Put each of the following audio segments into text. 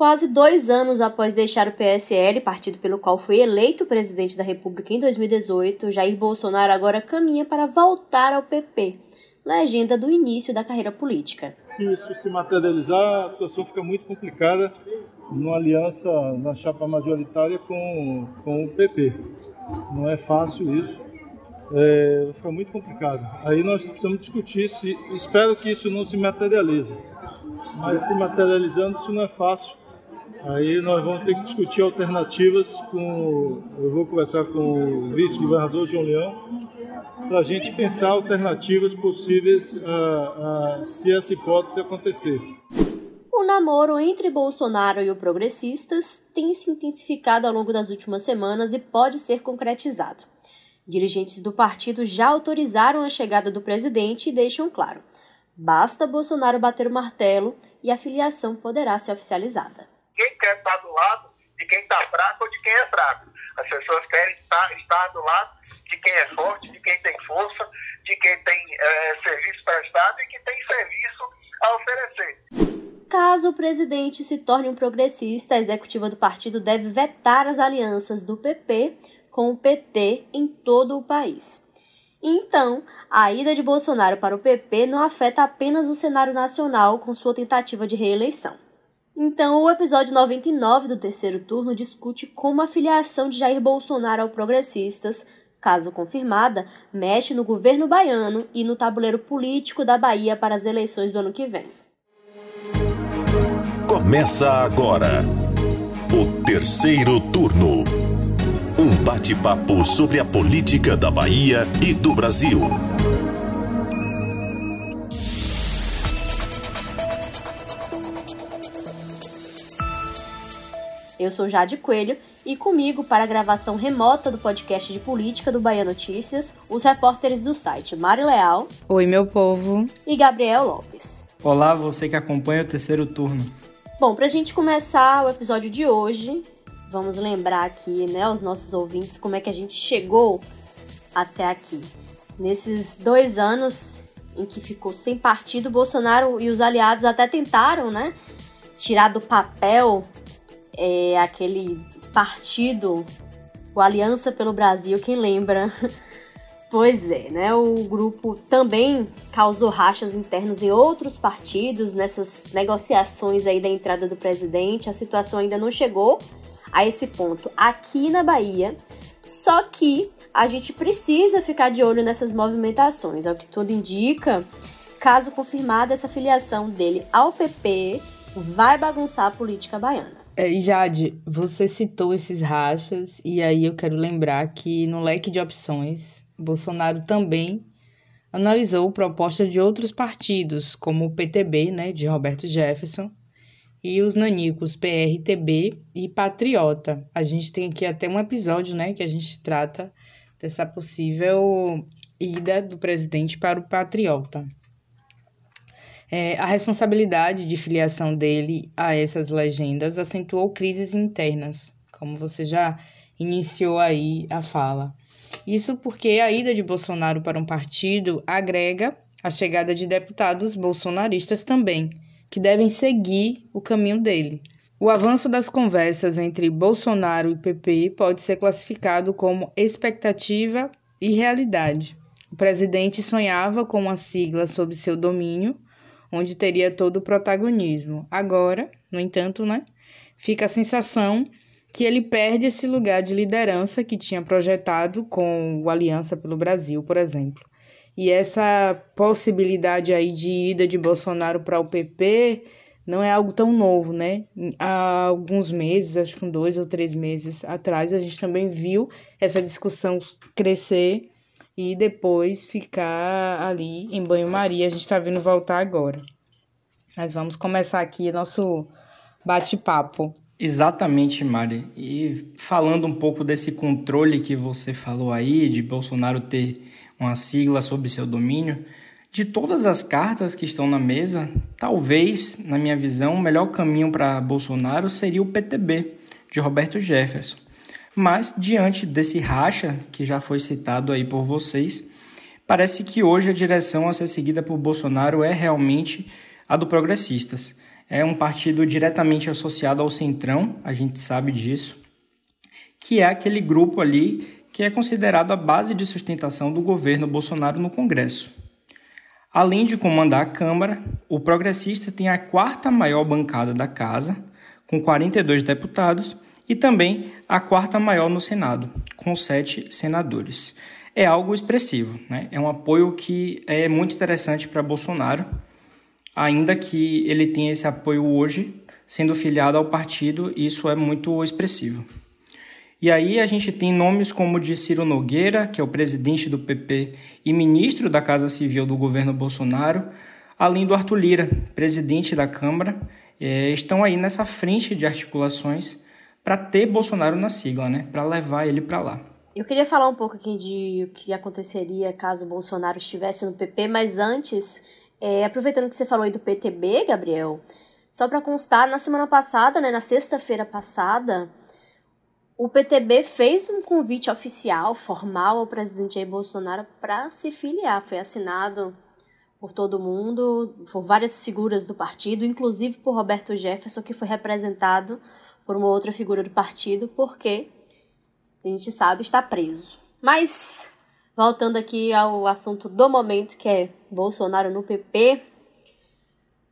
Quase dois anos após deixar o PSL, partido pelo qual foi eleito presidente da República em 2018, Jair Bolsonaro agora caminha para voltar ao PP, legenda do início da carreira política. Se isso se materializar, a situação fica muito complicada numa aliança na chapa majoritária com, com o PP. Não é fácil isso. É, fica muito complicado. Aí nós precisamos discutir se. Espero que isso não se materialize. Mas se materializando, isso não é fácil Aí nós vamos ter que discutir alternativas com. Eu vou conversar com o vice-governador João Leão para a gente pensar alternativas possíveis uh, uh, se essa hipótese acontecer. O namoro entre Bolsonaro e o Progressistas tem se intensificado ao longo das últimas semanas e pode ser concretizado. Dirigentes do partido já autorizaram a chegada do presidente e deixam claro: basta Bolsonaro bater o martelo e a filiação poderá ser oficializada ninguém quer estar do lado de quem está fraco ou de quem é fraco. As pessoas querem estar, estar do lado de quem é forte, de quem tem força, de quem tem é, serviço prestado e que tem serviço a oferecer. Caso o presidente se torne um progressista, a executiva do partido deve vetar as alianças do PP com o PT em todo o país. Então, a ida de Bolsonaro para o PP não afeta apenas o cenário nacional com sua tentativa de reeleição. Então, o episódio 99 do terceiro turno discute como a filiação de Jair Bolsonaro ao Progressistas, caso confirmada, mexe no governo baiano e no tabuleiro político da Bahia para as eleições do ano que vem. Começa agora o terceiro turno. Um bate-papo sobre a política da Bahia e do Brasil. Eu sou Jade Coelho e comigo para a gravação remota do podcast de política do Bahia Notícias, os repórteres do site Mari Leal. Oi, meu povo. E Gabriel Lopes. Olá, você que acompanha o terceiro turno. Bom, para a gente começar o episódio de hoje, vamos lembrar aqui, né, aos nossos ouvintes, como é que a gente chegou até aqui. Nesses dois anos em que ficou sem partido, Bolsonaro e os aliados até tentaram, né, tirar do papel é aquele partido, o Aliança pelo Brasil, quem lembra? Pois é, né? O grupo também causou rachas internos em outros partidos nessas negociações aí da entrada do presidente. A situação ainda não chegou a esse ponto aqui na Bahia. Só que a gente precisa ficar de olho nessas movimentações. Ao que tudo indica, caso confirmada essa filiação dele ao PP, vai bagunçar a política baiana. É, Jade, você citou esses rachas, e aí eu quero lembrar que no leque de opções, Bolsonaro também analisou propostas de outros partidos, como o PTB, né, de Roberto Jefferson, e os nanicos PRTB e Patriota. A gente tem aqui até um episódio, né, que a gente trata dessa possível ida do presidente para o Patriota. É, a responsabilidade de filiação dele a essas legendas acentuou crises internas, como você já iniciou aí a fala. Isso porque a ida de Bolsonaro para um partido agrega a chegada de deputados bolsonaristas também, que devem seguir o caminho dele. O avanço das conversas entre Bolsonaro e PP pode ser classificado como expectativa e realidade. O presidente sonhava com uma sigla sob seu domínio, onde teria todo o protagonismo. Agora, no entanto, né, fica a sensação que ele perde esse lugar de liderança que tinha projetado com o Aliança pelo Brasil, por exemplo. E essa possibilidade aí de ida de Bolsonaro para o PP não é algo tão novo, né? Há alguns meses, acho que dois ou três meses atrás, a gente também viu essa discussão crescer e depois ficar ali em banho-maria. A gente está vendo voltar agora. Mas vamos começar aqui nosso bate-papo. Exatamente, Mari. E falando um pouco desse controle que você falou aí, de Bolsonaro ter uma sigla sob seu domínio, de todas as cartas que estão na mesa, talvez, na minha visão, o melhor caminho para Bolsonaro seria o PTB, de Roberto Jefferson. Mas, diante desse racha que já foi citado aí por vocês, parece que hoje a direção a ser seguida por Bolsonaro é realmente a do Progressistas. é um partido diretamente associado ao Centrão, a gente sabe disso, que é aquele grupo ali que é considerado a base de sustentação do governo Bolsonaro no Congresso. Além de comandar a Câmara, o progressista tem a quarta maior bancada da casa, com 42 deputados, e também a quarta maior no Senado, com sete senadores. É algo expressivo, né? é um apoio que é muito interessante para Bolsonaro, ainda que ele tenha esse apoio hoje, sendo filiado ao partido, isso é muito expressivo. E aí a gente tem nomes como o de Ciro Nogueira, que é o presidente do PP e ministro da Casa Civil do governo Bolsonaro, além do Arthur Lira, presidente da Câmara, é, estão aí nessa frente de articulações para ter Bolsonaro na sigla, né? Para levar ele para lá. Eu queria falar um pouco aqui de o que aconteceria caso Bolsonaro estivesse no PP, mas antes, é, aproveitando que você falou aí do PTB, Gabriel, só para constar, na semana passada, né, na sexta-feira passada, o PTB fez um convite oficial, formal, ao presidente Jair Bolsonaro para se filiar. Foi assinado por todo mundo, por várias figuras do partido, inclusive por Roberto Jefferson, que foi representado por uma outra figura do partido, porque a gente sabe está preso. Mas voltando aqui ao assunto do momento, que é Bolsonaro no PP,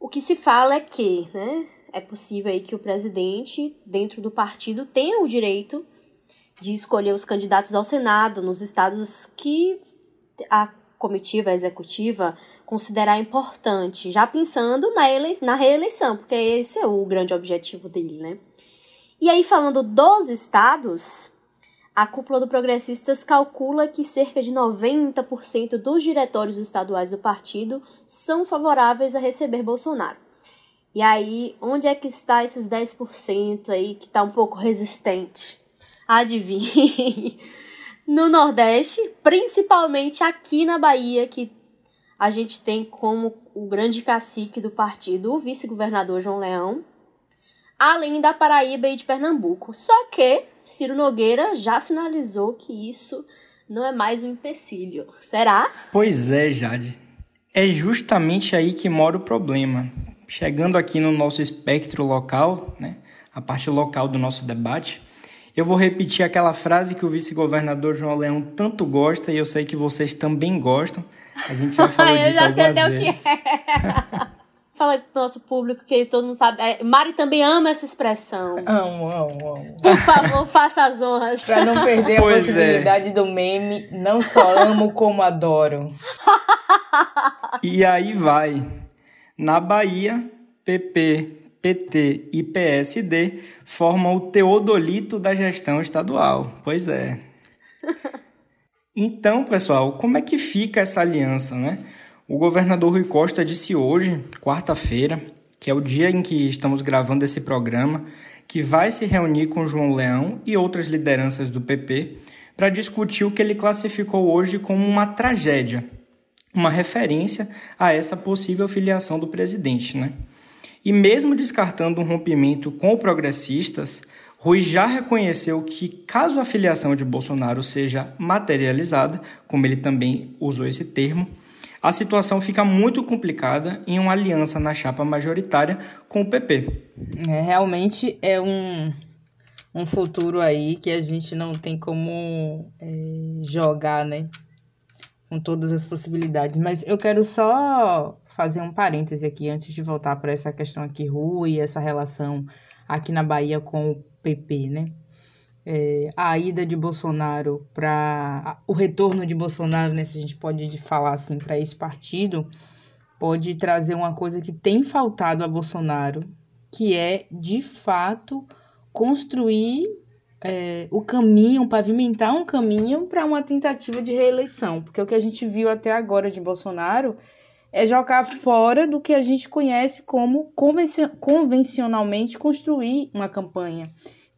o que se fala é que, né, é possível aí que o presidente, dentro do partido, tenha o direito de escolher os candidatos ao Senado nos estados que a comitiva executiva considerar importante, já pensando na, na reeleição, porque esse é o grande objetivo dele, né? E aí, falando dos estados, a cúpula do Progressistas calcula que cerca de 90% dos diretórios estaduais do partido são favoráveis a receber Bolsonaro. E aí, onde é que está esses 10% aí que está um pouco resistente? Adivinhe. No Nordeste, principalmente aqui na Bahia, que a gente tem como o grande cacique do partido o vice-governador João Leão, além da Paraíba e de Pernambuco. Só que Ciro Nogueira já sinalizou que isso não é mais um empecilho. Será? Pois é, Jade. É justamente aí que mora o problema chegando aqui no nosso espectro local, né, a parte local do nosso debate, eu vou repetir aquela frase que o vice-governador João Leão tanto gosta e eu sei que vocês também gostam. A gente já falou disso algumas vezes. Eu já sei até o que é. Fala aí pro nosso público que todo mundo sabe. É, Mari também ama essa expressão. Amo, amo, amo. Por favor, faça as honras. Pra não perder pois a é. possibilidade é. do meme, não só amo como adoro. E aí vai. Na Bahia, PP, PT e PSD formam o teodolito da gestão estadual. Pois é. Então, pessoal, como é que fica essa aliança, né? O governador Rui Costa disse hoje, quarta-feira, que é o dia em que estamos gravando esse programa, que vai se reunir com João Leão e outras lideranças do PP para discutir o que ele classificou hoje como uma tragédia uma referência a essa possível filiação do presidente. Né? E mesmo descartando um rompimento com progressistas, Rui já reconheceu que, caso a filiação de Bolsonaro seja materializada, como ele também usou esse termo, a situação fica muito complicada em uma aliança na chapa majoritária com o PP. É, realmente é um, um futuro aí que a gente não tem como é, jogar, né? com todas as possibilidades. Mas eu quero só fazer um parêntese aqui antes de voltar para essa questão aqui, Rui, e essa relação aqui na Bahia com o PP, né? É, a ida de Bolsonaro para. O retorno de Bolsonaro, né, se a gente pode falar assim, para esse partido, pode trazer uma coisa que tem faltado a Bolsonaro, que é, de fato, construir é, o caminho, pavimentar um caminho para uma tentativa de reeleição, porque o que a gente viu até agora de Bolsonaro é jogar fora do que a gente conhece como convencionalmente construir uma campanha,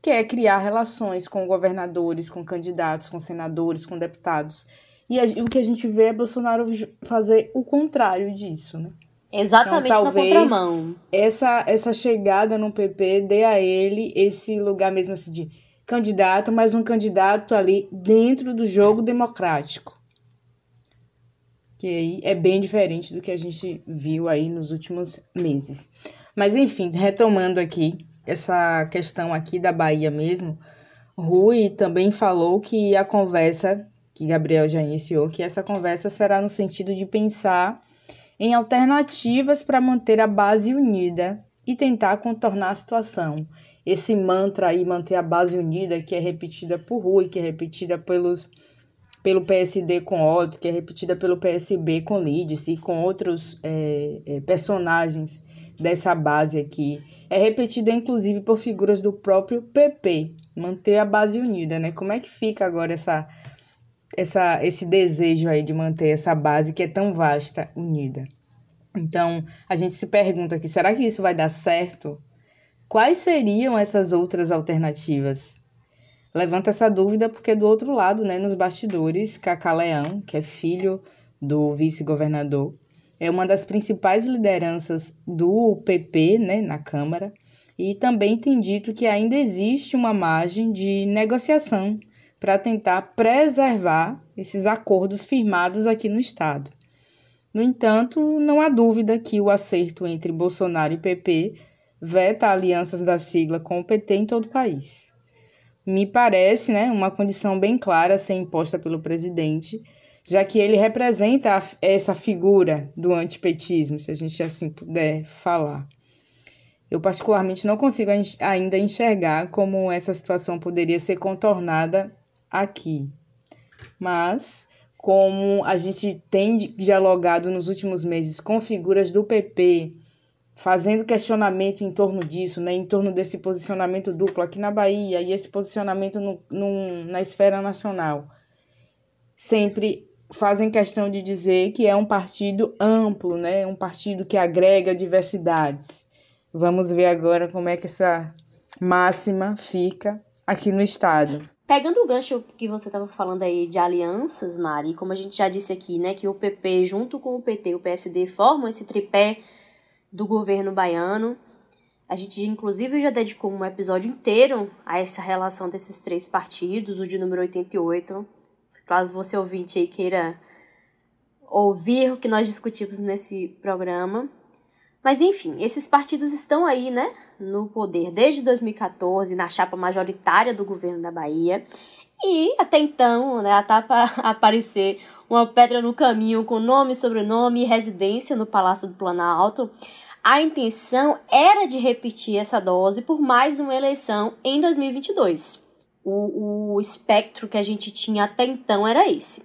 que é criar relações com governadores, com candidatos, com senadores, com deputados. E a, o que a gente vê é Bolsonaro fazer o contrário disso, né? Exatamente então, talvez na contramão. Essa, essa chegada no PP dê a ele esse lugar mesmo assim de candidato, mas um candidato ali dentro do jogo democrático. Que aí é bem diferente do que a gente viu aí nos últimos meses. Mas enfim, retomando aqui essa questão aqui da Bahia mesmo, Rui também falou que a conversa que Gabriel já iniciou, que essa conversa será no sentido de pensar em alternativas para manter a base unida e tentar contornar a situação. Esse mantra aí, manter a base unida, que é repetida por Rui, que é repetida pelos, pelo PSD com Otto, que é repetida pelo PSB com Lídice e com outros é, é, personagens dessa base aqui. É repetida inclusive por figuras do próprio PP, manter a base unida, né? Como é que fica agora essa, essa, esse desejo aí de manter essa base que é tão vasta, unida? Então, a gente se pergunta aqui, será que isso vai dar certo? Quais seriam essas outras alternativas? Levanta essa dúvida porque do outro lado, né, nos bastidores, Cacá Leão, que é filho do vice-governador, é uma das principais lideranças do PP, né, na Câmara, e também tem dito que ainda existe uma margem de negociação para tentar preservar esses acordos firmados aqui no estado. No entanto, não há dúvida que o acerto entre Bolsonaro e PP veta alianças da sigla com o PT em todo o país. Me parece né, uma condição bem clara a ser imposta pelo presidente, já que ele representa essa figura do antipetismo, se a gente assim puder falar. Eu, particularmente, não consigo ainda enxergar como essa situação poderia ser contornada aqui. Mas como a gente tem dialogado nos últimos meses com figuras do PP, fazendo questionamento em torno disso, né, em torno desse posicionamento duplo aqui na Bahia e esse posicionamento no, na esfera nacional. Sempre fazem questão de dizer que é um partido amplo, né, um partido que agrega diversidades. Vamos ver agora como é que essa máxima fica aqui no estado. Pegando o gancho que você estava falando aí de alianças, Mari, como a gente já disse aqui, né, que o PP junto com o PT e o PSD formam esse tripé do governo baiano. A gente inclusive já dedicou um episódio inteiro a essa relação desses três partidos, o de número 88. Caso você ouvinte aí queira ouvir o que nós discutimos nesse programa. Mas enfim, esses partidos estão aí, né, no poder desde 2014, na chapa majoritária do governo da Bahia. E até então, né, até para aparecer uma pedra no caminho com nome, sobrenome e residência no Palácio do Planalto, a intenção era de repetir essa dose por mais uma eleição em 2022. O, o espectro que a gente tinha até então era esse.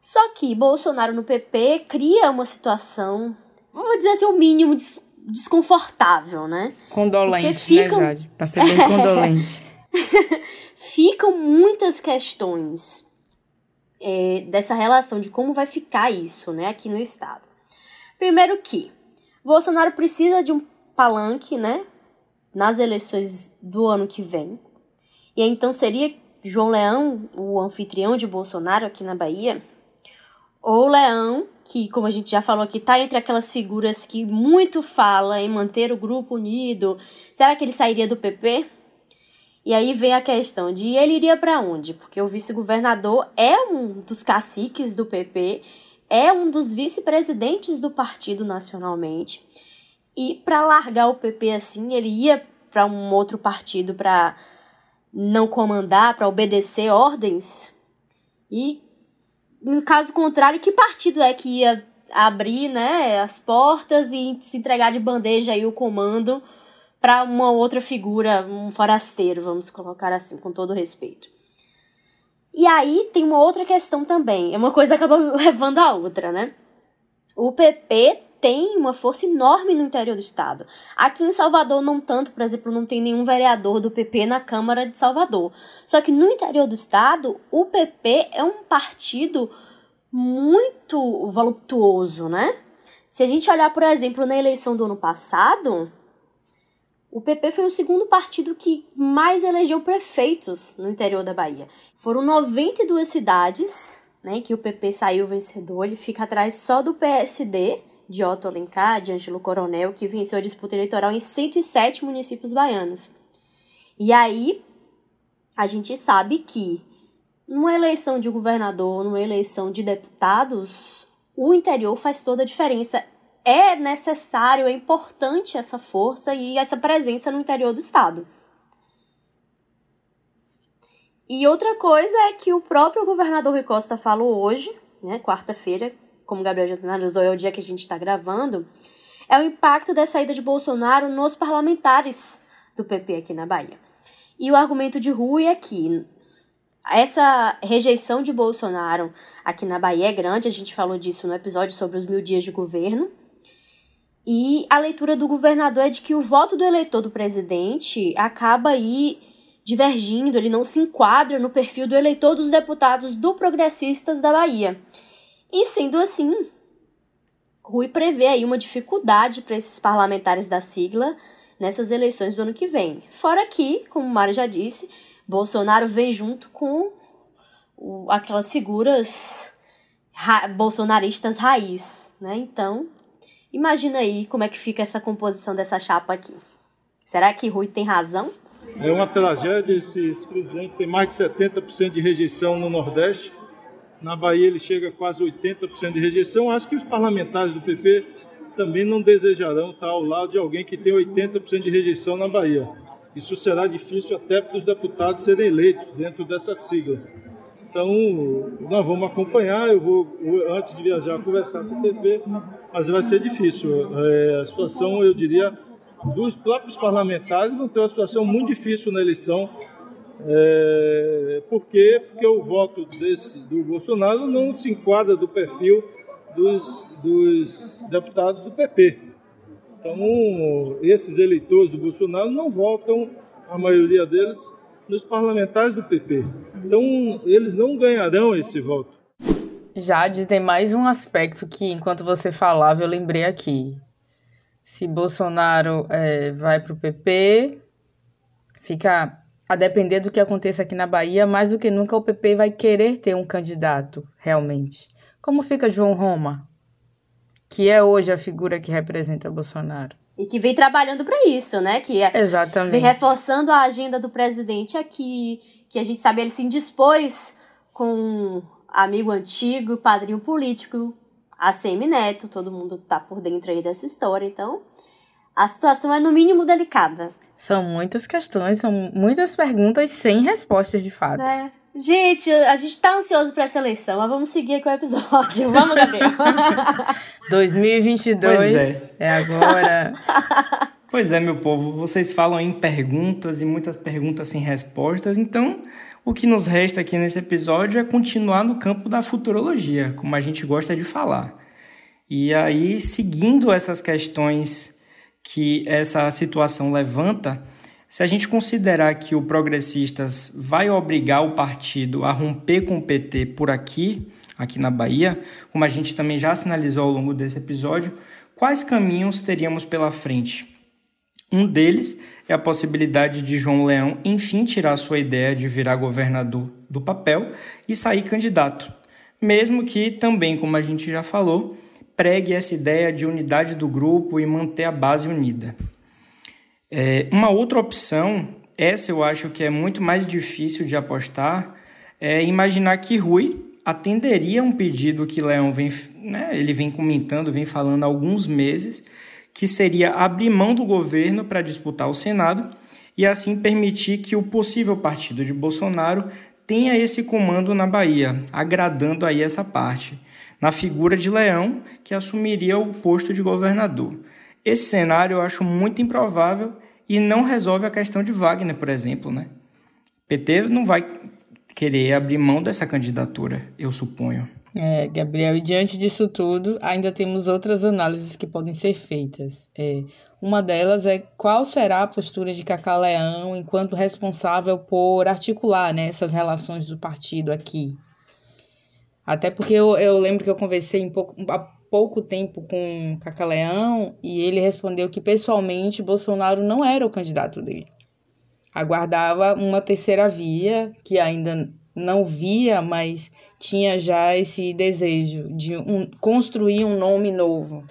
Só que Bolsonaro no PP cria uma situação, vamos dizer assim, o mínimo de desconfortável, né? Condolente, né, ficam... né, Jade? Pra ser bem condolente. ficam muitas questões é, dessa relação de como vai ficar isso, né, aqui no estado. Primeiro que Bolsonaro precisa de um palanque, né, nas eleições do ano que vem. E então seria João Leão o anfitrião de Bolsonaro aqui na Bahia? Ou Leão, que, como a gente já falou aqui, tá entre aquelas figuras que muito fala em manter o grupo unido. Será que ele sairia do PP? E aí vem a questão de ele iria para onde? Porque o vice-governador é um dos caciques do PP, é um dos vice-presidentes do partido nacionalmente. E para largar o PP assim, ele ia para um outro partido para não comandar, para obedecer ordens. E no caso contrário, que partido é que ia abrir né, as portas e se entregar de bandeja aí o comando para uma outra figura, um forasteiro, vamos colocar assim, com todo respeito. E aí tem uma outra questão também, é uma coisa acaba levando a outra, né? O PP tem uma força enorme no interior do estado. Aqui em Salvador, não tanto, por exemplo, não tem nenhum vereador do PP na Câmara de Salvador. Só que no interior do estado, o PP é um partido muito voluptuoso, né? Se a gente olhar, por exemplo, na eleição do ano passado, o PP foi o segundo partido que mais elegeu prefeitos no interior da Bahia. Foram 92 cidades né, que o PP saiu vencedor. Ele fica atrás só do PSD, de Otto Alencar, de Ângelo Coronel, que venceu a disputa eleitoral em 107 municípios baianos. E aí, a gente sabe que numa eleição de governador, numa eleição de deputados, o interior faz toda a diferença é necessário, é importante essa força e essa presença no interior do estado. E outra coisa é que o próprio governador Rui Costa falou hoje, né, quarta-feira, como o Gabriel já analisou, é o dia que a gente está gravando, é o impacto da saída de Bolsonaro nos parlamentares do PP aqui na Bahia. E o argumento de Rui é que essa rejeição de Bolsonaro aqui na Bahia é grande, a gente falou disso no episódio sobre os mil dias de governo. E a leitura do governador é de que o voto do eleitor do presidente acaba aí divergindo, ele não se enquadra no perfil do eleitor dos deputados do Progressistas da Bahia. E sendo assim, Rui prevê aí uma dificuldade para esses parlamentares da sigla nessas eleições do ano que vem. Fora que, como Mari já disse, Bolsonaro vem junto com o, aquelas figuras ra bolsonaristas raiz, né? Então, imagina aí como é que fica essa composição dessa chapa aqui. Será que Rui tem razão? É uma tragédia, esse, esse presidente tem mais de 70% de rejeição no Nordeste. Na Bahia ele chega a quase 80% de rejeição. Acho que os parlamentares do PP também não desejarão estar ao lado de alguém que tem 80% de rejeição na Bahia. Isso será difícil até para os deputados serem eleitos dentro dessa sigla. Então, nós vamos acompanhar. Eu vou, antes de viajar, conversar com o PP, mas vai ser difícil. É, a situação, eu diria, dos próprios parlamentares vão ter uma situação muito difícil na eleição. É, por quê? Porque o voto desse, do Bolsonaro não se enquadra do perfil dos, dos deputados do PP. Então, esses eleitores do Bolsonaro não votam, a maioria deles, nos parlamentares do PP. Então, eles não ganharão esse voto. Jade, tem mais um aspecto que, enquanto você falava, eu lembrei aqui se Bolsonaro é, vai para o PP, fica a depender do que aconteça aqui na Bahia, mais do que nunca o PP vai querer ter um candidato, realmente. Como fica João Roma, que é hoje a figura que representa Bolsonaro? E que vem trabalhando para isso, né? Que é, Exatamente. vem reforçando a agenda do presidente aqui, que a gente sabe, ele se indispôs com um amigo antigo, padrinho político, ACM Neto, todo mundo tá por dentro aí dessa história, então a situação é no mínimo delicada. São muitas questões, são muitas perguntas sem respostas de fato. É. Gente, a gente tá ansioso para essa eleição, mas vamos seguir com o episódio. Vamos, Gabriel. 2022 é. é agora. Pois é, meu povo, vocês falam em perguntas e muitas perguntas sem respostas, então o que nos resta aqui nesse episódio é continuar no campo da futurologia, como a gente gosta de falar. E aí, seguindo essas questões que essa situação levanta, se a gente considerar que o Progressistas vai obrigar o partido a romper com o PT por aqui, aqui na Bahia, como a gente também já sinalizou ao longo desse episódio, quais caminhos teríamos pela frente? Um deles é a possibilidade de João Leão enfim tirar sua ideia de virar governador do papel e sair candidato, mesmo que também, como a gente já falou, pregue essa ideia de unidade do grupo e manter a base unida. É, uma outra opção, essa eu acho que é muito mais difícil de apostar, é imaginar que Rui atenderia um pedido que Leão vem, né, ele vem comentando, vem falando há alguns meses, que seria abrir mão do governo para disputar o Senado e assim permitir que o possível partido de Bolsonaro tenha esse comando na Bahia, agradando aí essa parte, na figura de Leão, que assumiria o posto de governador. Esse cenário eu acho muito improvável e não resolve a questão de Wagner, por exemplo, né? PT não vai querer abrir mão dessa candidatura, eu suponho. É, Gabriel, e diante disso tudo, ainda temos outras análises que podem ser feitas. É, uma delas é qual será a postura de Cacá Leão enquanto responsável por articular né, essas relações do partido aqui. Até porque eu, eu lembro que eu conversei pouco, há pouco tempo com Cacá Leão e ele respondeu que pessoalmente Bolsonaro não era o candidato dele. Aguardava uma terceira via que ainda não via, mas tinha já esse desejo de um, construir um nome novo.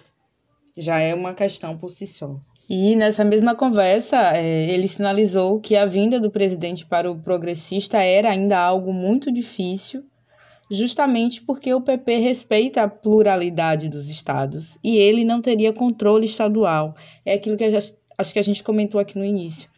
Já é uma questão por si só. E nessa mesma conversa, é, ele sinalizou que a vinda do presidente para o progressista era ainda algo muito difícil, justamente porque o PP respeita a pluralidade dos estados e ele não teria controle estadual. É aquilo que acho que a gente comentou aqui no início.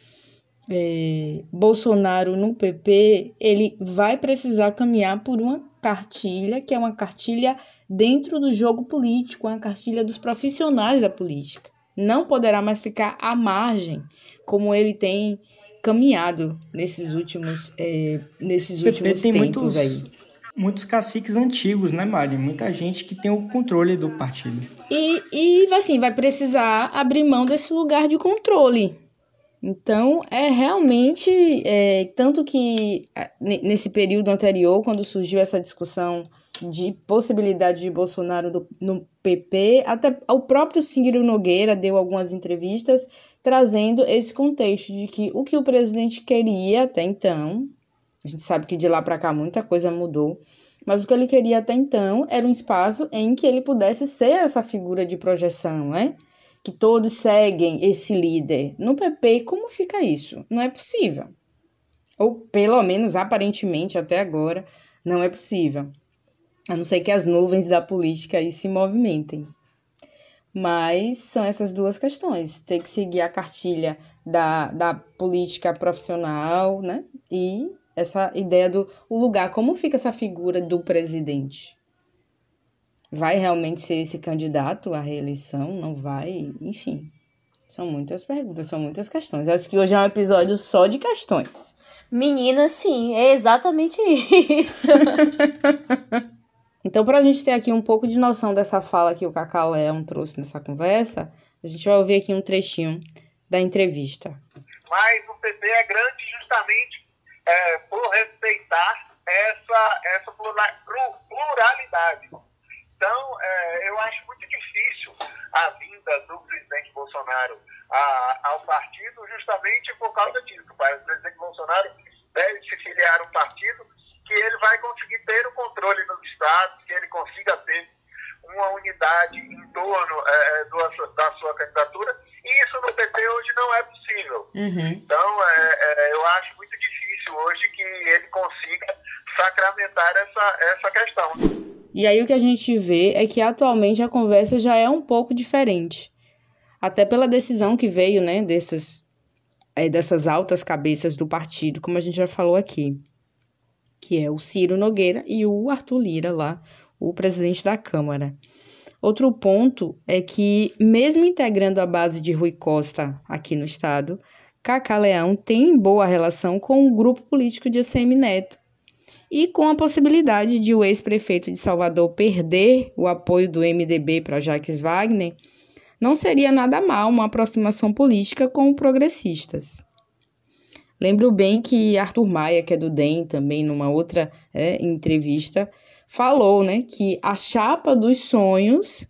É, Bolsonaro no PP, ele vai precisar caminhar por uma cartilha, que é uma cartilha dentro do jogo político, uma cartilha dos profissionais da política. Não poderá mais ficar à margem, como ele tem caminhado nesses últimos, é, nesses últimos tempos muitos, aí. Muitos caciques antigos, né, Mari? Muita gente que tem o controle do partido. E, e assim, vai precisar abrir mão desse lugar de controle. Então, é realmente. É, tanto que nesse período anterior, quando surgiu essa discussão de possibilidade de Bolsonaro do, no PP, até o próprio Ciro Nogueira deu algumas entrevistas trazendo esse contexto de que o que o presidente queria até então, a gente sabe que de lá para cá muita coisa mudou, mas o que ele queria até então era um espaço em que ele pudesse ser essa figura de projeção, né? que todos seguem esse líder. No PP, como fica isso? Não é possível. Ou pelo menos aparentemente até agora não é possível. A não ser que as nuvens da política aí se movimentem. Mas são essas duas questões. Tem que seguir a cartilha da, da política profissional, né? E essa ideia do o lugar, como fica essa figura do presidente? Vai realmente ser esse candidato à reeleição? Não vai? Enfim, são muitas perguntas, são muitas questões. Acho que hoje é um episódio só de questões. Menina, sim, é exatamente isso. então, para a gente ter aqui um pouco de noção dessa fala que o Cacau Leão trouxe nessa conversa, a gente vai ouvir aqui um trechinho da entrevista. Mas o PT é grande justamente é, por respeitar essa, essa pluralidade então, é, eu acho muito difícil a vinda do presidente Bolsonaro a, ao partido justamente por causa disso. O presidente Bolsonaro deve se filiar a um partido que ele vai conseguir ter o controle dos estados, que ele consiga ter uma unidade em torno é, é do, da sua candidatura, e isso no PT hoje não é possível. Uhum. Então, é, é, eu acho muito difícil hoje que ele consiga sacramentar essa, essa questão. E aí o que a gente vê é que atualmente a conversa já é um pouco diferente. Até pela decisão que veio, né, dessas, é, dessas altas cabeças do partido, como a gente já falou aqui, que é o Ciro Nogueira e o Arthur Lira lá, o presidente da Câmara. Outro ponto é que, mesmo integrando a base de Rui Costa aqui no estado, Cacá Leão tem boa relação com o grupo político de ACM Neto, e com a possibilidade de o ex-prefeito de Salvador perder o apoio do MDB para Jacques Wagner, não seria nada mal uma aproximação política com progressistas. Lembro bem que Arthur Maia, que é do DEM, também numa outra é, entrevista, falou né, que a chapa dos sonhos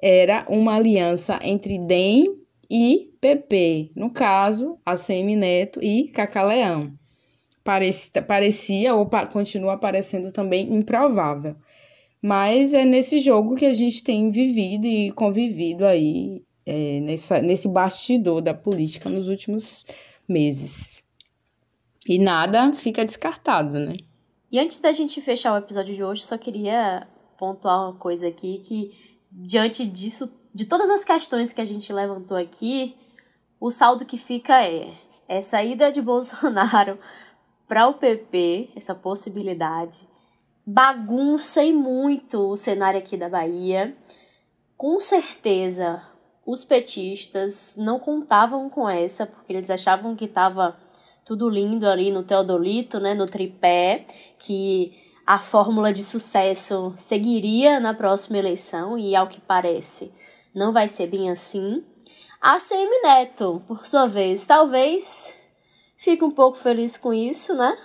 era uma aliança entre DEM e PP, no caso, ACM Neto e Cacaleão parecia, parecia ou pa, continua parecendo também improvável. Mas é nesse jogo que a gente tem vivido e convivido aí, é, nessa, nesse bastidor da política nos últimos meses. E nada fica descartado, né? E antes da gente fechar o episódio de hoje, só queria pontuar uma coisa aqui que diante disso, de todas as questões que a gente levantou aqui, o saldo que fica é essa ida de Bolsonaro para o PP essa possibilidade. Bagunça e muito o cenário aqui da Bahia. Com certeza, os petistas não contavam com essa, porque eles achavam que estava tudo lindo ali no Teodolito, né, no tripé, que a fórmula de sucesso seguiria na próxima eleição e ao que parece, não vai ser bem assim. A CM Neto, por sua vez, talvez Fico um pouco feliz com isso, né?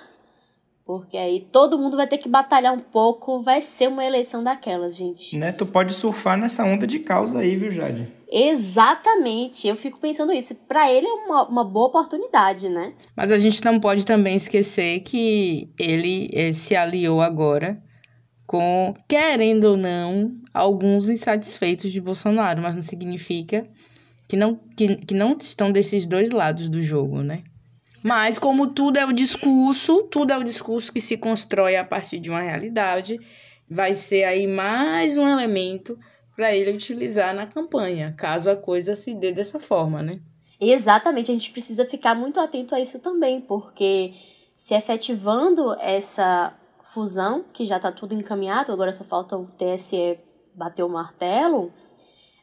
Porque aí todo mundo vai ter que batalhar um pouco, vai ser uma eleição daquelas, gente. Né, tu pode surfar nessa onda de causa aí, viu, Jade? Exatamente, eu fico pensando isso. Para ele é uma, uma boa oportunidade, né? Mas a gente não pode também esquecer que ele eh, se aliou agora com, querendo ou não, alguns insatisfeitos de Bolsonaro, mas não significa que não, que, que não estão desses dois lados do jogo, né? Mas como tudo é o discurso, tudo é o discurso que se constrói a partir de uma realidade, vai ser aí mais um elemento para ele utilizar na campanha, caso a coisa se dê dessa forma, né? Exatamente, a gente precisa ficar muito atento a isso também, porque se efetivando essa fusão, que já está tudo encaminhado, agora só falta o TSE bater o martelo,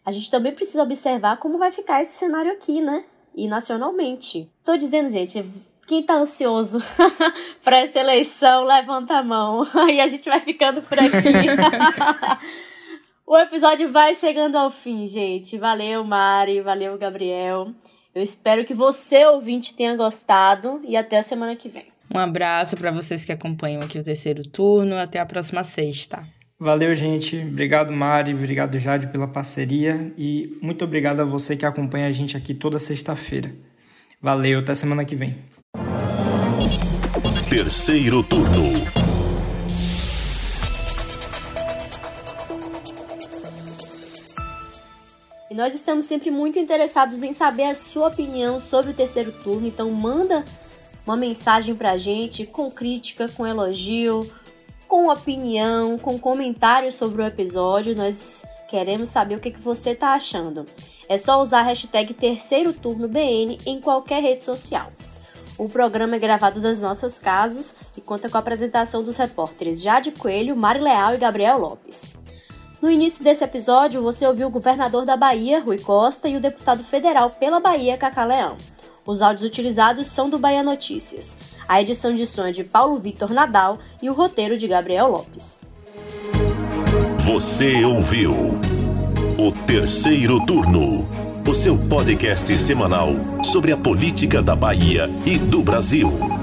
a gente também precisa observar como vai ficar esse cenário aqui, né? E nacionalmente. Tô dizendo, gente, quem tá ansioso para essa eleição, levanta a mão. Aí a gente vai ficando por aqui. o episódio vai chegando ao fim, gente. Valeu, Mari. Valeu, Gabriel. Eu espero que você, ouvinte, tenha gostado e até a semana que vem. Um abraço para vocês que acompanham aqui o terceiro turno. Até a próxima sexta. Valeu, gente. Obrigado, Mari. Obrigado, Jade, pela parceria. E muito obrigado a você que acompanha a gente aqui toda sexta-feira. Valeu, até semana que vem. Terceiro turno. E nós estamos sempre muito interessados em saber a sua opinião sobre o terceiro turno, então manda uma mensagem pra gente com crítica, com elogio, com opinião, com comentários sobre o episódio. Nós queremos saber o que, que você tá achando. É só usar a hashtag Terceiro Turno BN em qualquer rede social. O programa é gravado das nossas casas e conta com a apresentação dos repórteres Jade Coelho, Mari Leal e Gabriel Lopes. No início desse episódio, você ouviu o governador da Bahia, Rui Costa, e o deputado federal pela Bahia, Cacá Leão. Os áudios utilizados são do Bahia Notícias. A edição de som é de Paulo Vitor Nadal e o roteiro de Gabriel Lopes. Você ouviu o terceiro turno, o seu podcast semanal sobre a política da Bahia e do Brasil.